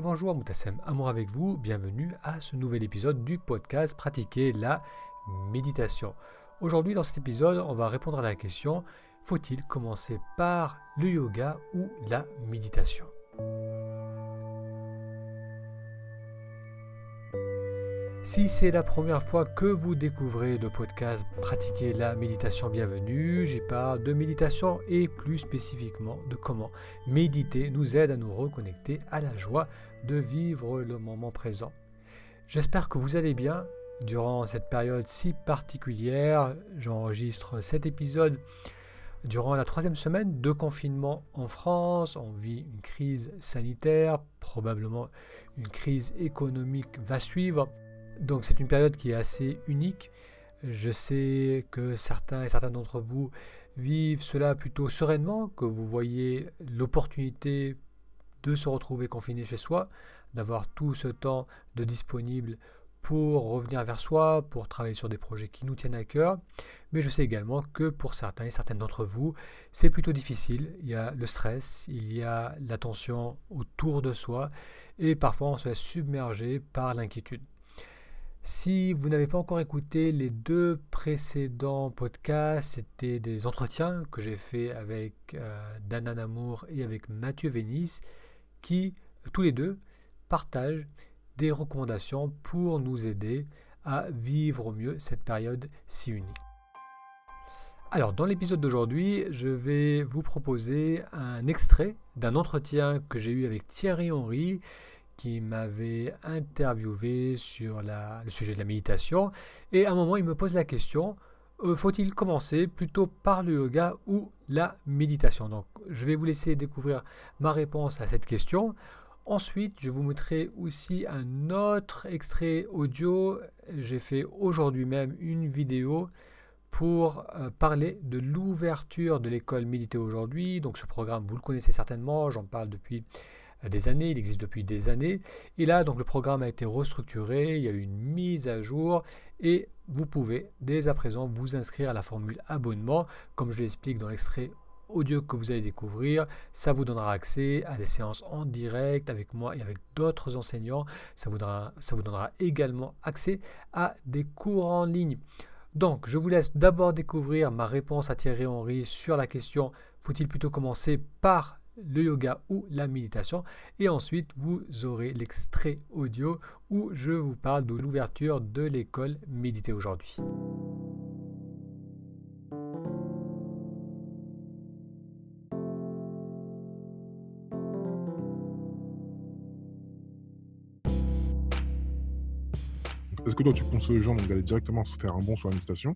Bonjour Moutassem, amour avec vous, bienvenue à ce nouvel épisode du podcast Pratiquer la méditation. Aujourd'hui dans cet épisode, on va répondre à la question faut-il commencer par le yoga ou la méditation? Si c'est la première fois que vous découvrez le podcast Pratiquer la méditation, bienvenue. J'y parle de méditation et plus spécifiquement de comment méditer nous aide à nous reconnecter à la joie de vivre le moment présent. J'espère que vous allez bien durant cette période si particulière. J'enregistre cet épisode durant la troisième semaine de confinement en France. On vit une crise sanitaire, probablement une crise économique va suivre. Donc c'est une période qui est assez unique. Je sais que certains et certaines d'entre vous vivent cela plutôt sereinement, que vous voyez l'opportunité de se retrouver confiné chez soi, d'avoir tout ce temps de disponible pour revenir vers soi, pour travailler sur des projets qui nous tiennent à cœur. Mais je sais également que pour certains et certaines d'entre vous, c'est plutôt difficile. Il y a le stress, il y a l'attention autour de soi, et parfois on se laisse submerger par l'inquiétude. Si vous n'avez pas encore écouté les deux précédents podcasts, c'était des entretiens que j'ai fait avec euh, Dana Namour et avec Mathieu Vénis, qui tous les deux partagent des recommandations pour nous aider à vivre au mieux cette période si unique. Alors, dans l'épisode d'aujourd'hui, je vais vous proposer un extrait d'un entretien que j'ai eu avec Thierry Henry, qui m'avait interviewé sur le sujet de la méditation. Et à un moment, il me pose la question, euh, faut-il commencer plutôt par le yoga ou la méditation? Donc, je vais vous laisser découvrir ma réponse à cette question. Ensuite, je vous mettrai aussi un autre extrait audio. J'ai fait aujourd'hui même une vidéo pour euh, parler de l'ouverture de l'école Méditer aujourd'hui. Donc ce programme, vous le connaissez certainement, j'en parle depuis des années, il existe depuis des années. Et là, donc le programme a été restructuré, il y a eu une mise à jour et vous pouvez dès à présent vous inscrire à la formule abonnement, comme je l'explique dans l'extrait audio que vous allez découvrir. Ça vous donnera accès à des séances en direct avec moi et avec d'autres enseignants. Ça vous, donnera, ça vous donnera également accès à des cours en ligne. Donc, je vous laisse d'abord découvrir ma réponse à Thierry Henry sur la question faut-il plutôt commencer par le yoga ou la méditation. Et ensuite, vous aurez l'extrait audio où je vous parle de l'ouverture de l'école Méditer aujourd'hui. Est-ce que toi, tu conseilles aux gens d'aller directement se faire un bon sur la méditation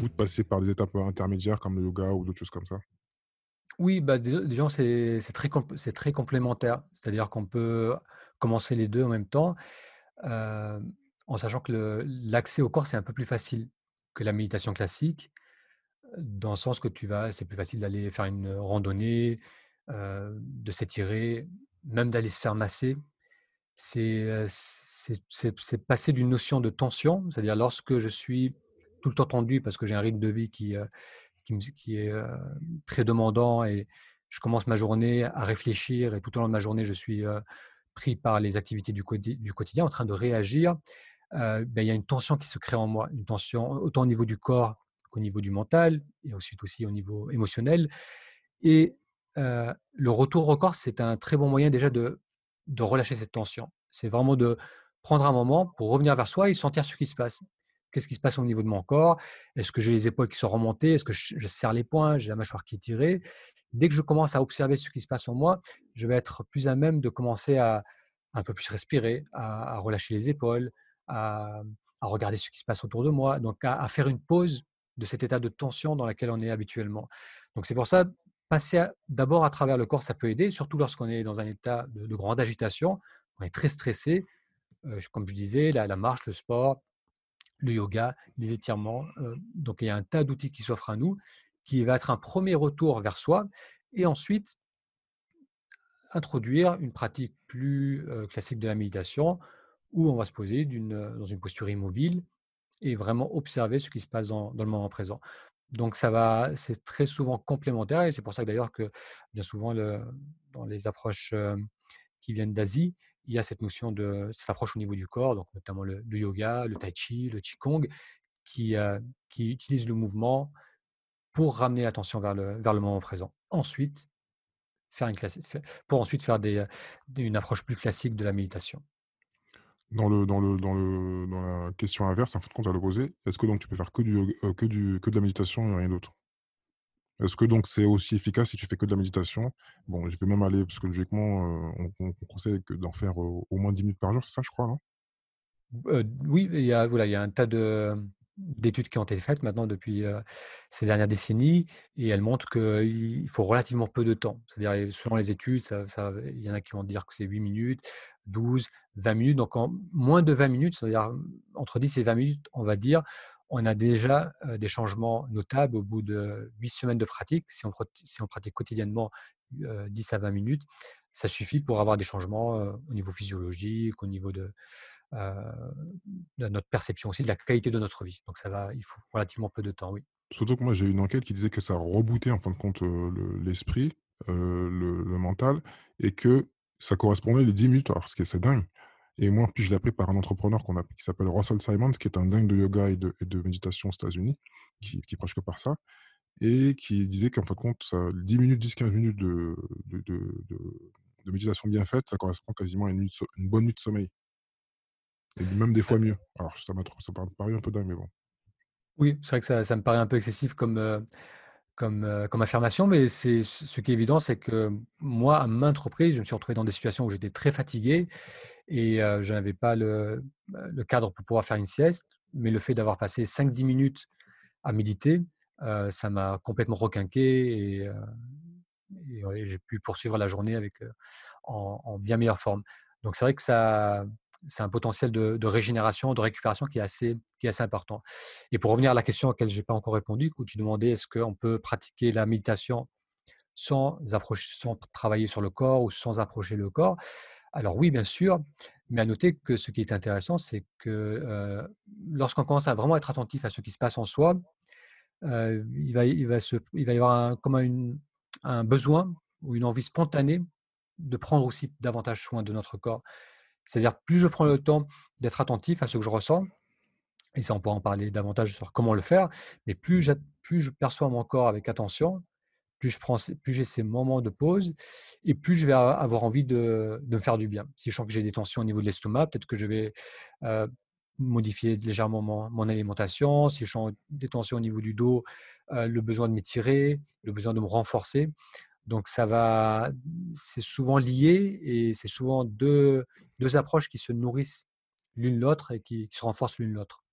ou de passer par des étapes intermédiaires comme le yoga ou d'autres choses comme ça? Oui, bah, c'est très, complémentaire. C'est-à-dire qu'on peut commencer les deux en même temps, en sachant que l'accès au corps, c'est un peu plus facile que la méditation classique, dans le sens que tu vas, c'est plus facile d'aller faire une randonnée, de s'étirer, même d'aller se faire masser. C'est passer d'une notion de tension, c'est-à-dire lorsque je suis tout le temps tendu parce que j'ai un rythme de vie qui, qui, est très demandant et je commence ma journée à réfléchir et tout au long de ma journée, je suis pris par les activités du, du, quotidien, en train de réagir, ben, il y a une tension qui se crée en moi, une tension autant au niveau du corps qu'au niveau du mental et ensuite aussi au niveau émotionnel. Et le retour au corps, c'est un très bon moyen déjà de, de relâcher cette tension. C'est vraiment de prendre un moment pour revenir vers soi et sentir ce qui se passe. Qu'est-ce qui se passe au niveau de mon corps? Est-ce que j'ai les épaules qui sont remontées? Est-ce que je, serre les poings? J'ai la mâchoire qui est tirée. Dès que je commence à observer ce qui se passe en moi, je vais être plus à même de commencer à un peu plus respirer, à, relâcher les épaules, à, regarder ce qui se passe autour de moi, donc à, faire une pause de cet état de tension dans lequel on est habituellement. Donc c'est pour ça, passer d'abord à travers le corps, ça peut aider, surtout lorsqu'on est dans un état de, grande agitation, on est très stressé, euh, comme je disais, la marche, le sport, le yoga, les étirements. donc il y a un tas d'outils qui s'offrent à nous, qui va être un premier retour vers soi, et ensuite introduire une pratique plus classique de la méditation, où on va se poser dans une posture immobile et vraiment observer ce qui se passe dans, le moment présent. Donc ça va, c'est très souvent complémentaire et c'est pour ça que d'ailleurs que bien souvent dans les approches qui viennent d'Asie, il y a cette notion de cette approche au niveau du corps, donc notamment le, yoga, le tai chi, le qigong, qui, euh, qui utilisent le mouvement pour ramener l'attention vers le, vers le moment présent. Ensuite, pour ensuite faire des, une approche plus classique de la méditation. Dans, la question inverse, en fait, compte à l'opposé, est-ce que donc tu peux faire que, du, euh, que, du, que de la méditation et rien d'autre? Est-ce que donc c'est aussi efficace si tu fais que de la méditation? Bon, je vais même aller, parce que logiquement, euh, on, conseille d'en faire euh, au moins 10 minutes par jour, c'est ça, je crois, non Oui, il y, a, voilà, il y a un tas de, d'études qui ont été faites maintenant depuis ces dernières décennies et elles montrent qu'il faut relativement peu de temps. C'est-à-dire, selon les études, il y en a qui vont dire que c'est 8 minutes, 12, 20 minutes. Donc, en moins de 20 minutes, c'est-à-dire entre 10 et 20 minutes, on va dire, on a déjà des changements notables au bout de 8 semaines de pratique. Si on, pratique quotidiennement 10 à 20 minutes, ça suffit pour avoir des changements au niveau physiologique, au niveau de, notre perception aussi de la qualité de notre vie. Donc ça va, il faut relativement peu de temps, oui. Surtout que moi j'ai une enquête qui disait que ça rebootait en fin de compte l'esprit, le, mental, et que ça correspondait les 10 minutes, alors ce qui est dingue. Et moi, puis je l'ai appris par un entrepreneur qu'on a, qui s'appelle Russell Simons, qui est un dingue de yoga et de, méditation aux États-Unis, qui, qui prêche que par ça, et qui disait qu'en fin de compte, ça, 10 minutes, 10-15 minutes de, méditation bien faite, ça correspond quasiment à une, bonne nuit de sommeil. Et même des fois mieux. Alors, ça m'a paru un peu dingue, mais bon. Oui, c'est vrai que ça, me paraît un peu excessif comme, euh, comme, euh, comme affirmation, mais c'est ce qui est évident, c'est que moi, à maintes reprises, je me suis retrouvé dans des situations où j'étais très fatigué et euh, je n'avais pas le, le, cadre pour pouvoir faire une sieste, mais le fait d'avoir passé 5-10 minutes à méditer, ça m'a complètement requinqué et, j'ai pu poursuivre la journée avec, en bien meilleure forme. Donc c'est vrai que ça, c'est un potentiel de, régénération, de récupération qui est, assez, qui est assez important. Et pour revenir à la question à laquelle je n'ai pas encore répondu, où tu demandais est-ce qu'on peut pratiquer la méditation sans, approcher, sans travailler sur le corps ou sans approcher le corps? Alors oui, bien sûr, mais à noter que ce qui est intéressant, c'est que euh, lorsqu'on commence à vraiment être attentif à ce qui se passe en soi, euh, il, va, il, va se, il va y avoir comme un besoin ou une envie spontanée de prendre aussi davantage soin de notre corps. C'est-à-dire, plus je prends le temps d'être attentif à ce que je ressens, et ça, on pourra en parler davantage sur comment le faire, mais plus, je perçois mon corps avec attention, plus je prends, plus j'ai ces moments de pause, et plus je vais avoir envie de, me faire du bien. Si je sens que j'ai des tensions au niveau de l'estomac, peut-être que je vais euh, modifier légèrement mon, alimentation. Si je sens des tensions au niveau du dos, euh, le besoin de m'étirer, le besoin de me renforcer. Donc ça va, c'est souvent lié et c'est souvent deux, deux approches qui se nourrissent l'une l'autre et qui, se renforcent l'une l'autre.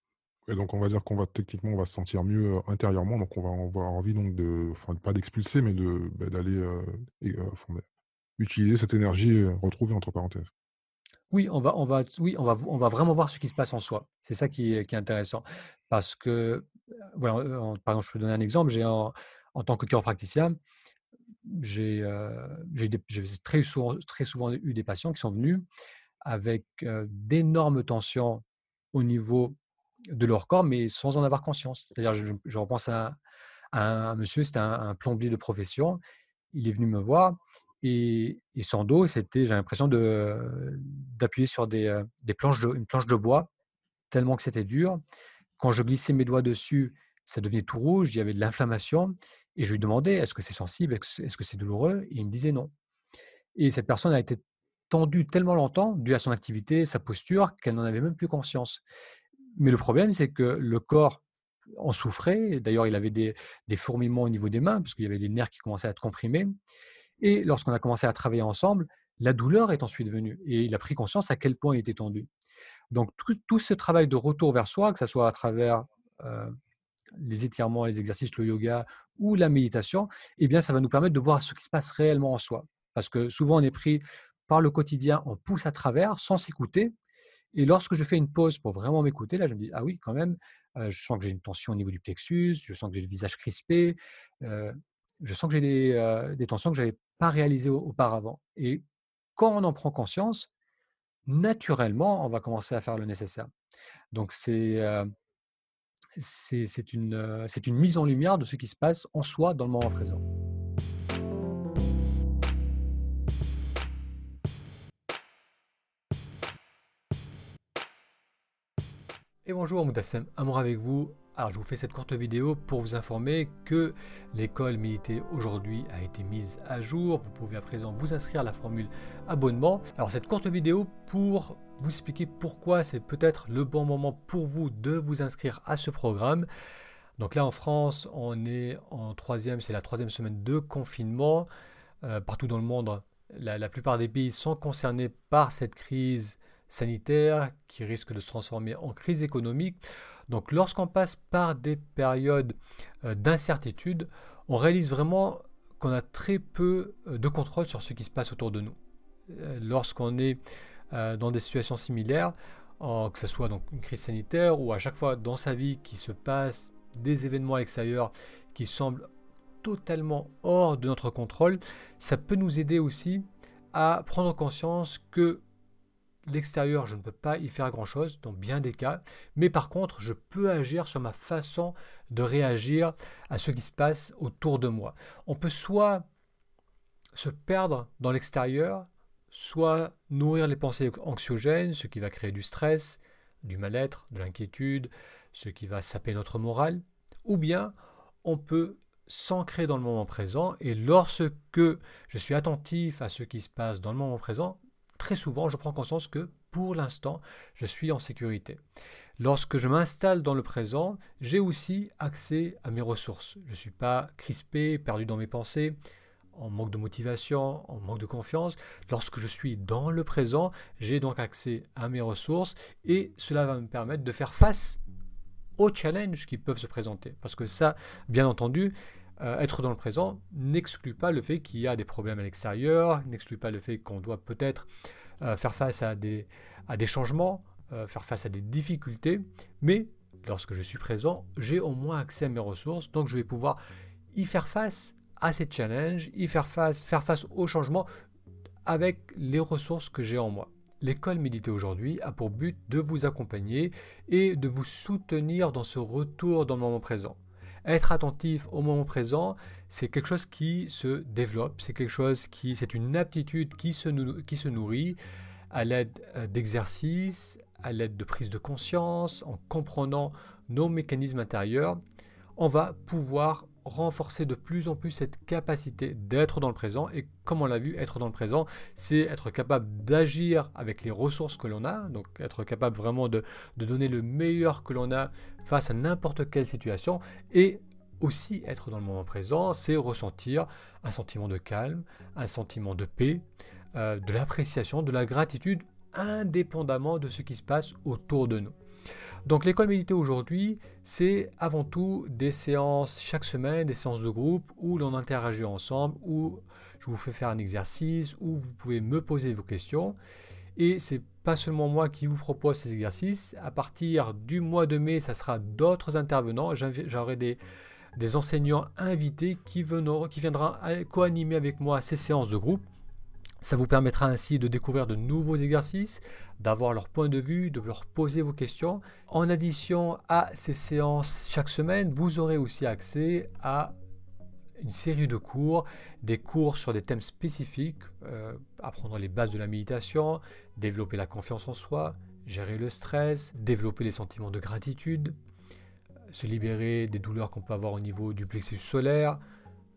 Et donc on va dire qu'on va techniquement on va se sentir mieux intérieurement, donc on va avoir envie donc de, enfin pas d'expulser, mais de bah, d'aller utiliser cette énergie retrouvée entre parenthèses. Oui, on va, on va, oui, on va, on va vraiment voir ce qui se passe en soi. C'est ça qui est, qui est, intéressant, parce que, voilà, par exemple, je peux donner un exemple. J'ai en, en tant que cœur praticien, j'ai très, souvent, très souvent eu des patients qui sont venus avec d'énormes tensions au niveau de leur corps, mais sans en avoir conscience. C'est-à-dire, je, repense à, un monsieur, c'était un, plombier de profession. Il est venu me voir et, son dos, c'était, j'ai l'impression d'appuyer sur des, des planches de, une planche de bois, tellement que c'était dur. Quand je glissais mes doigts dessus, ça devenait tout rouge, il y avait de l'inflammation. Et je lui demandais, est-ce que c'est sensible, est-ce que c'est douloureux Et il me disait non. Et cette personne a été tendue tellement longtemps, dû à son activité, sa posture, qu'elle n'en avait même plus conscience. Mais le problème, c'est que le corps en souffrait. D'ailleurs, il avait des, fourmillements au niveau des mains, parce qu'il y avait des nerfs qui commençaient à être comprimés. Et lorsqu'on a commencé à travailler ensemble, la douleur est ensuite venue. Et il a pris conscience à quel point il était tendu. Donc, tout, ce travail de retour vers soi, que ce soit à travers euh, les étirements, les exercices, le yoga ou la méditation, eh bien, ça va nous permettre de voir ce qui se passe réellement en soi. Parce que souvent, on est pris par le quotidien, on pousse à travers sans s'écouter. Et lorsque je fais une pause pour vraiment m'écouter, là, je me dis, ah oui, quand même, euh, je sens que j'ai une tension au niveau du plexus, je sens que j'ai le visage crispé, euh, je sens que j'ai des, euh, des, tensions que je n'avais pas réalisées auparavant. Et quand on en prend conscience, naturellement, on va commencer à faire le nécessaire. Donc, c'est euh, c'est une, mise en lumière de ce qui se passe en soi dans le moment présent. Et bonjour Moutassem, amour avec vous. Alors je vous fais cette courte vidéo pour vous informer que l'école Milité aujourd'hui a été mise à jour. Vous pouvez à présent vous inscrire à la formule abonnement. Alors cette courte vidéo pour vous expliquer pourquoi c'est peut-être le bon moment pour vous de vous inscrire à ce programme. Donc là en France, on est en troisième, c'est la troisième semaine de confinement. Euh, partout dans le monde, la plupart des pays sont concernés par cette crise sanitaire qui risque de se transformer en crise économique. Donc lorsqu'on passe par des périodes euh, d'incertitude, on réalise vraiment qu'on a très peu euh, de contrôle sur ce qui se passe autour de nous. Euh, lorsqu'on est dans des situations similaires, que ce soit donc une crise sanitaire ou à chaque fois dans sa vie qui se passe des événements à l'extérieur qui semblent totalement hors de notre contrôle, ça peut nous aider aussi à prendre conscience que l'extérieur, je ne peux pas y faire grand-chose dans bien des cas, mais par contre, je peux agir sur ma façon de réagir à ce qui se passe autour de moi. On peut soit se perdre dans l'extérieur, soit nourrir les pensées anxiogènes, ce qui va créer du stress, du mal-être, de l'inquiétude, ce qui va saper notre morale, ou bien on peut s'ancrer dans le moment présent et lorsque je suis attentif à ce qui se passe dans le moment présent, très souvent, je prends conscience que pour l'instant, je suis en sécurité. Lorsque je m'installe dans le présent, j'ai aussi accès à mes ressources. Je ne suis pas crispé, perdu dans mes pensées, en manque de motivation, en manque de confiance. Lorsque je suis dans le présent, j'ai donc accès à mes ressources et cela va me permettre de faire face aux challenges qui peuvent se présenter. Parce que ça, bien entendu, euh, être dans le présent n'exclut pas le fait qu'il y a des problèmes à l'extérieur, n'exclut pas le fait qu'on doit peut-être euh, faire face à des, changements, euh, faire face à des difficultés, mais lorsque je suis présent, j'ai au moins accès à mes ressources, donc je vais pouvoir y faire face à ces challenges, y faire face, faire face aux changements avec les ressources que j'ai en moi. L'école Méditer aujourd'hui a pour but de vous accompagner et de vous soutenir dans ce retour dans le moment présent. Être attentif au moment présent, c'est quelque chose qui se développe, c'est quelque chose qui, c'est une aptitude qui se, qui se nourrit à l'aide euh, d'exercices, à l'aide de prise de conscience, en comprenant nos mécanismes intérieurs, on va pouvoir renforcer de plus en plus cette capacité d'être dans le présent. Et comme on l'a vu, être dans le présent, c'est être capable d'agir avec les ressources que l'on a, donc être capable vraiment de, donner le meilleur que l'on a face à n'importe quelle situation. Et aussi être dans le moment présent, c'est ressentir un sentiment de calme, un sentiment de paix, euh, de l'appréciation, de la gratitude, indépendamment de ce qui se passe autour de nous. Donc l'école méditée aujourd'hui, c'est avant tout des séances chaque semaine, des séances de groupe où l'on interagit ensemble, où je vous fais faire un exercice, où vous pouvez me poser vos questions. Et c'est pas seulement moi qui vous propose ces exercices. À partir du mois de mai, ça sera d'autres intervenants. J'aurai des, enseignants invités qui, qui viendront co-animer avec moi ces séances de groupe. Ça vous permettra ainsi de découvrir de nouveaux exercices, d'avoir leur point de vue, de leur poser vos questions. En addition à ces séances chaque semaine, vous aurez aussi accès à une série de cours, des cours sur des thèmes spécifiques, euh, apprendre les bases de la méditation, développer la confiance en soi, gérer le stress, développer les sentiments de gratitude, se libérer des douleurs qu'on peut avoir au niveau du plexus solaire,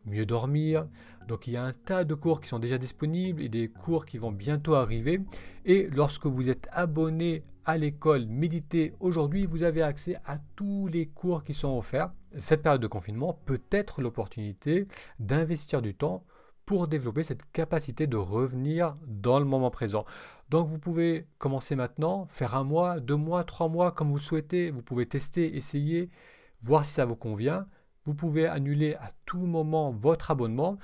mieux dormir. Donc il y a un tas de cours qui sont déjà disponibles et des cours qui vont bientôt arriver. Et lorsque vous êtes abonné à l'école Méditer aujourd'hui, vous avez accès à tous les cours qui sont offerts. Cette période de confinement peut être l'opportunité d'investir du temps pour développer cette capacité de revenir dans le moment présent. Donc vous pouvez commencer maintenant, faire un mois, deux mois, trois mois, comme vous souhaitez. Vous pouvez tester, essayer, voir si ça vous convient. Vous pouvez annuler à tout moment votre abonnement.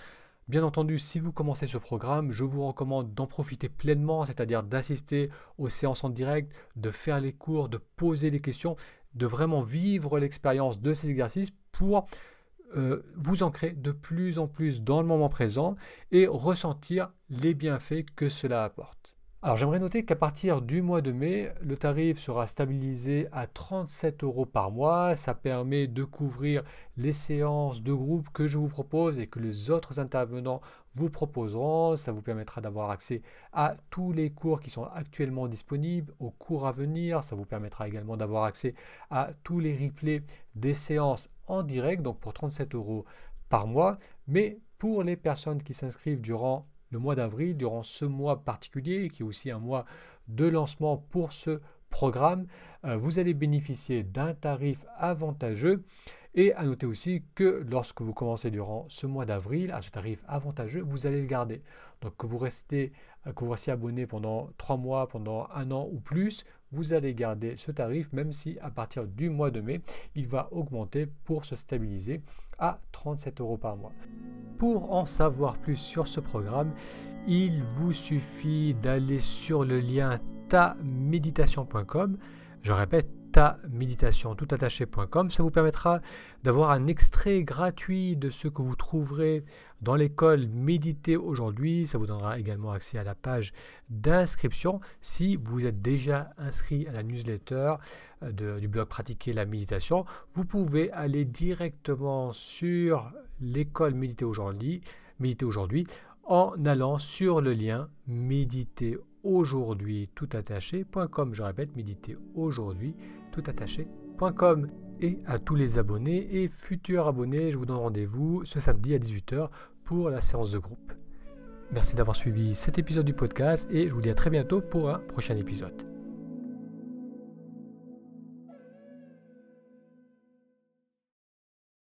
Bien entendu, si vous commencez ce programme, je vous recommande d'en profiter pleinement, c'est-à-dire d'assister aux séances en direct, de faire les cours, de poser les questions, de vraiment vivre l'expérience de ces exercices pour euh, vous ancrer de plus en plus dans le moment présent et ressentir les bienfaits que cela apporte. Alors j'aimerais noter qu'à partir du mois de mai, le tarif sera stabilisé à 37 euros par mois. Ça permet de couvrir les séances de groupe que je vous propose et que les autres intervenants vous proposeront. Ça vous permettra d'avoir accès à tous les cours qui sont actuellement disponibles, aux cours à venir. Ça vous permettra également d'avoir accès à tous les replays des séances en direct, donc pour 37 euros par mois. Mais pour les personnes qui s'inscrivent durant le mois d'avril, durant ce mois particulier, qui est aussi un mois de lancement pour ce programme, euh, vous allez bénéficier d'un tarif avantageux. Et à noter aussi que lorsque vous commencez durant ce mois d'avril, à ce tarif avantageux, vous allez le garder. Donc que vous restez, euh, que vous restiez abonné pendant trois mois, pendant un an ou plus, vous allez garder ce tarif, même si à partir du mois de mai, il va augmenter pour se stabiliser à 37 euros par mois. Pour en savoir plus sur ce programme, il vous suffit d'aller sur le lien taméditation.com. Je répète, méditation toutattaché.com. Ça vous permettra d'avoir un extrait gratuit de ce que vous trouverez dans l'école Méditer aujourd'hui. Ça vous donnera également accès à la page d'inscription si vous êtes déjà inscrit à la newsletter euh, du blog Pratiquer la méditation. Vous pouvez aller directement sur l'école. Méditer aujourd'hui en allant sur le lien méditer aujourd'hui tout attaché.com. Je répète, méditer aujourd'hui tout attaché.com. Et à tous les abonnés et futurs abonnés, je vous donne rendez-vous ce samedi à 18h pour la séance de groupe. Merci d'avoir suivi cet épisode du podcast et je vous dis à très bientôt pour un prochain épisode.